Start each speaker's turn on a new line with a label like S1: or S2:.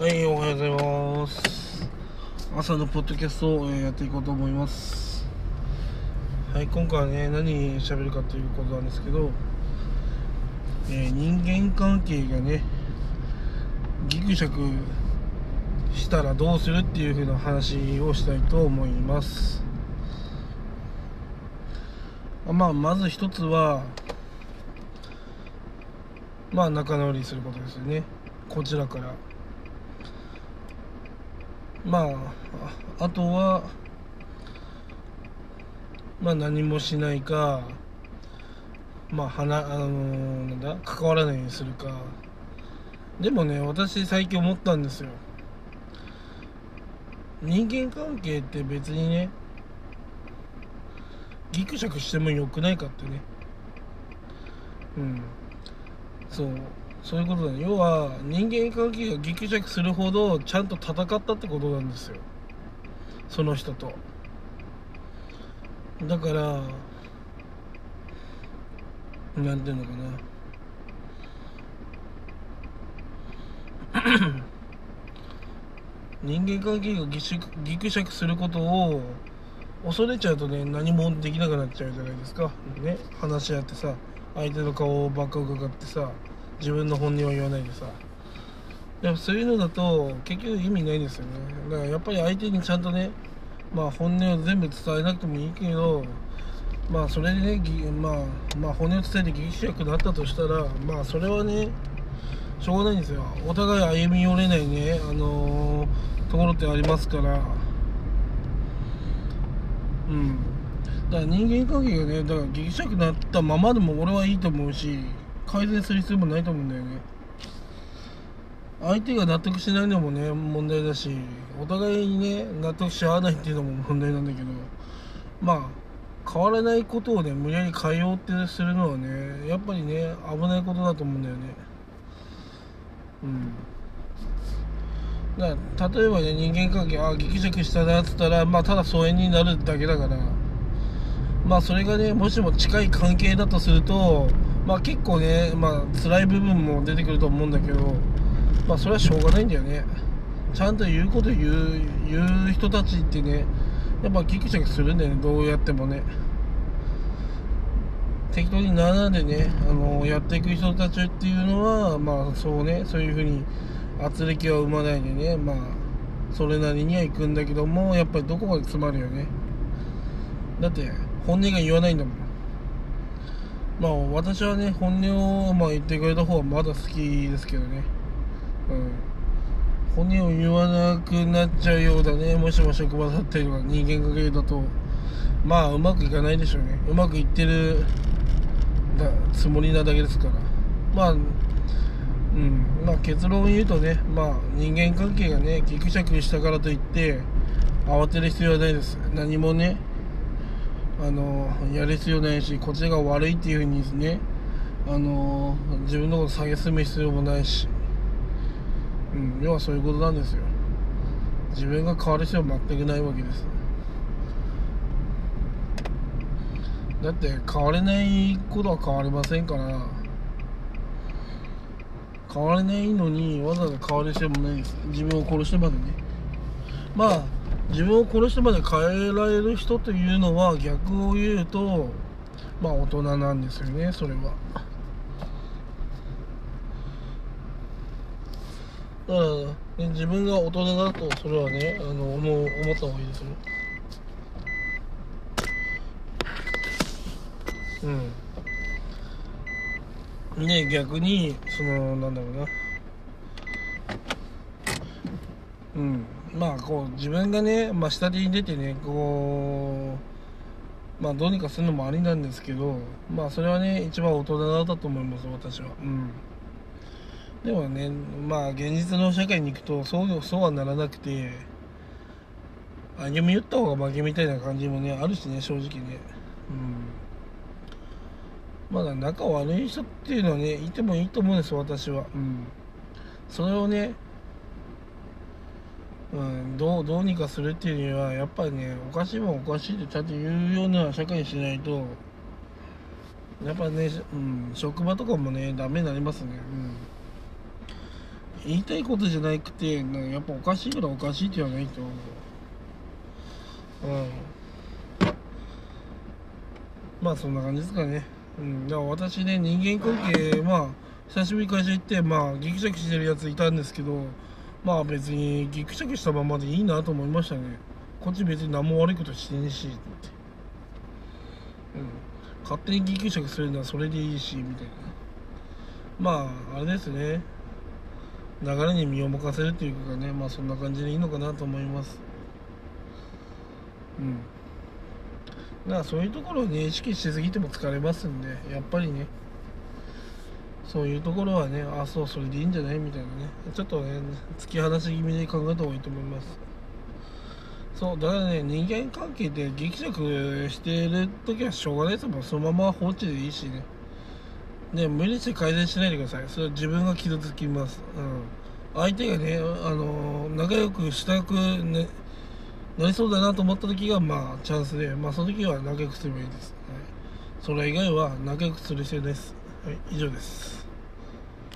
S1: はい、おはようございます。朝のポッドキャストをやっていこうと思います。はい、今回はね、何喋るかということなんですけど、えー人間関係がね、ギクシャクしたらどうするっていう風な話をしたいと思います。まあ、まず一つは、まあ、仲直りすることですよね。こちらから。まああとはまあ何もしないかまあ花あのーなんだ関わらないようにするか。でもね私最近思ったんですよ。人間関係って別にねギクシャクしてもよくないかってね。うん。そう。そういうことだね。要は人間関係がギクシャクするほどちゃんと戦ったってことなんですよ。その人と。だからなんていうのかな。人間関係がギシュギクシャクすることを恐れちゃうとね何もできなくなっちゃうじゃないですか。ね話し合ってさ相手の顔をばっか伺ってさ自分の本音を言わないでさ。やっぱそういうのだと結局意味ないんですよね。だからやっぱり相手にちゃんとねまあ本音を全部伝えなくてもいいけどまあそれでねまあまあ本音を伝えてギクシャクなったとしたらまあそれはねしょうがないんですよ。お互い歩み寄れないねあのーところってありますから。うん。だから人間関係がねだからギクシャクなったままでも俺はいいと思うし改善する必要もないと思うんだよね。相手が納得しないのもね問題だしお互いにね納得し合わないっていうのも問題なんだけどまあ変わらないことをね無理やり変えようってするのはねやっぱりね危ないことだと思うんだよね。うん。だ例えばね人間関係あギクシャクしたなっつったらまあただ疎遠になるだけだからまあそれがねもしも近い関係だとするとまあ結構ねまあ辛い部分も出てくると思うんだけどまあそれはしょうがないんだよね。ちゃんと言うこと言う言う人たちってねやっぱギクシャクするんだよねどうやってもね。適当にならんでねあのやっていく人たちっていうのはまあそうねそういうふうに圧力は生まないでねまあそれなりには行くんだけどもやっぱりどこかで詰まるよね。だって本音が言わないんだもん。まあ私はね本音をまあ言ってくれた方はまだ好きですけどね。うん。本音を言わなくなっちゃうようだね。もしも職場だったりとか人間関係だと。まあうまくいかないでしょうね。うまくいってるつもりなだけですから。まあうん。まあ結論を言うとねまあ人間関係がねギクシャクしたからといって慌てる必要はないです。何もねあのやる必要ないしこっちが悪いっていうふうにねあの自分のこと下げすむ必要もないし。うん要はそういうことなんですよ。自分が変わる必要は全くないわけです。だって変われないことは変わりませんから。変われないのにわざわざ変わる必要もないです。自分を殺してまでね。まあ自分を殺してまで変えられる人というのは逆を言うとまあ大人なんですよねそれは。だから、ね、自分が大人だとそれはねあの思う思った方がいいですよ。うん。ね逆にそのなんだろうな。うん。まあこう自分がね、まあ、下手に出てねこうまあどうにかするのもありなんですけどまあそれはね一番大人だと思います私は。うん。でもねまあ現実の社会に行くとそうそうはならなくて歩み寄った方が負けみたいな感じもねあるしね正直ね。うん。まだ仲悪い人っていうのはねいてもいいと思うんです私は。うん。それをねうん、どうどうにかするっていうにはやっぱりねおかしいもんおかしいってちゃんと言うような社会にしないとやっぱね、うん、職場とかもねダメになりますね、うん、言いたいことじゃなくてなやっぱおかしいからおかしいって言わないと。うん。まあそんな感じですかね。うん。だから私ね人間関係まあ久しぶりに会社行ってまあギクシャクしてるやついたんですけどまあ別にギクシャクしたままでいいなと思いましたね。こっち別に何も悪いことしてねえしって。うん。勝手にギクシャクするのはそれでいいしみたいな。まああれですね。流れに身を任せるっていうかねまあそんな感じでいいのかなと思います。うん。だからそういうところをね意識しすぎても疲れますんでやっぱりね。そういうところはねあそうそれでいいんじゃない？みたいなね。ちょっとね突き放し気味で考えた方がいいと思います。そうだからね人間関係でギクシャクしてる時はしょうがないですもんそのまま放置でいいしね。ね無理して改善しないでください。それは自分が傷つきます。うん。相手がねあの仲良くしたくねなりそうだなと思った時がまあチャンスでまあその時は仲良くすればいいです、はい、それ以外は仲良くする必要です。はい以上です。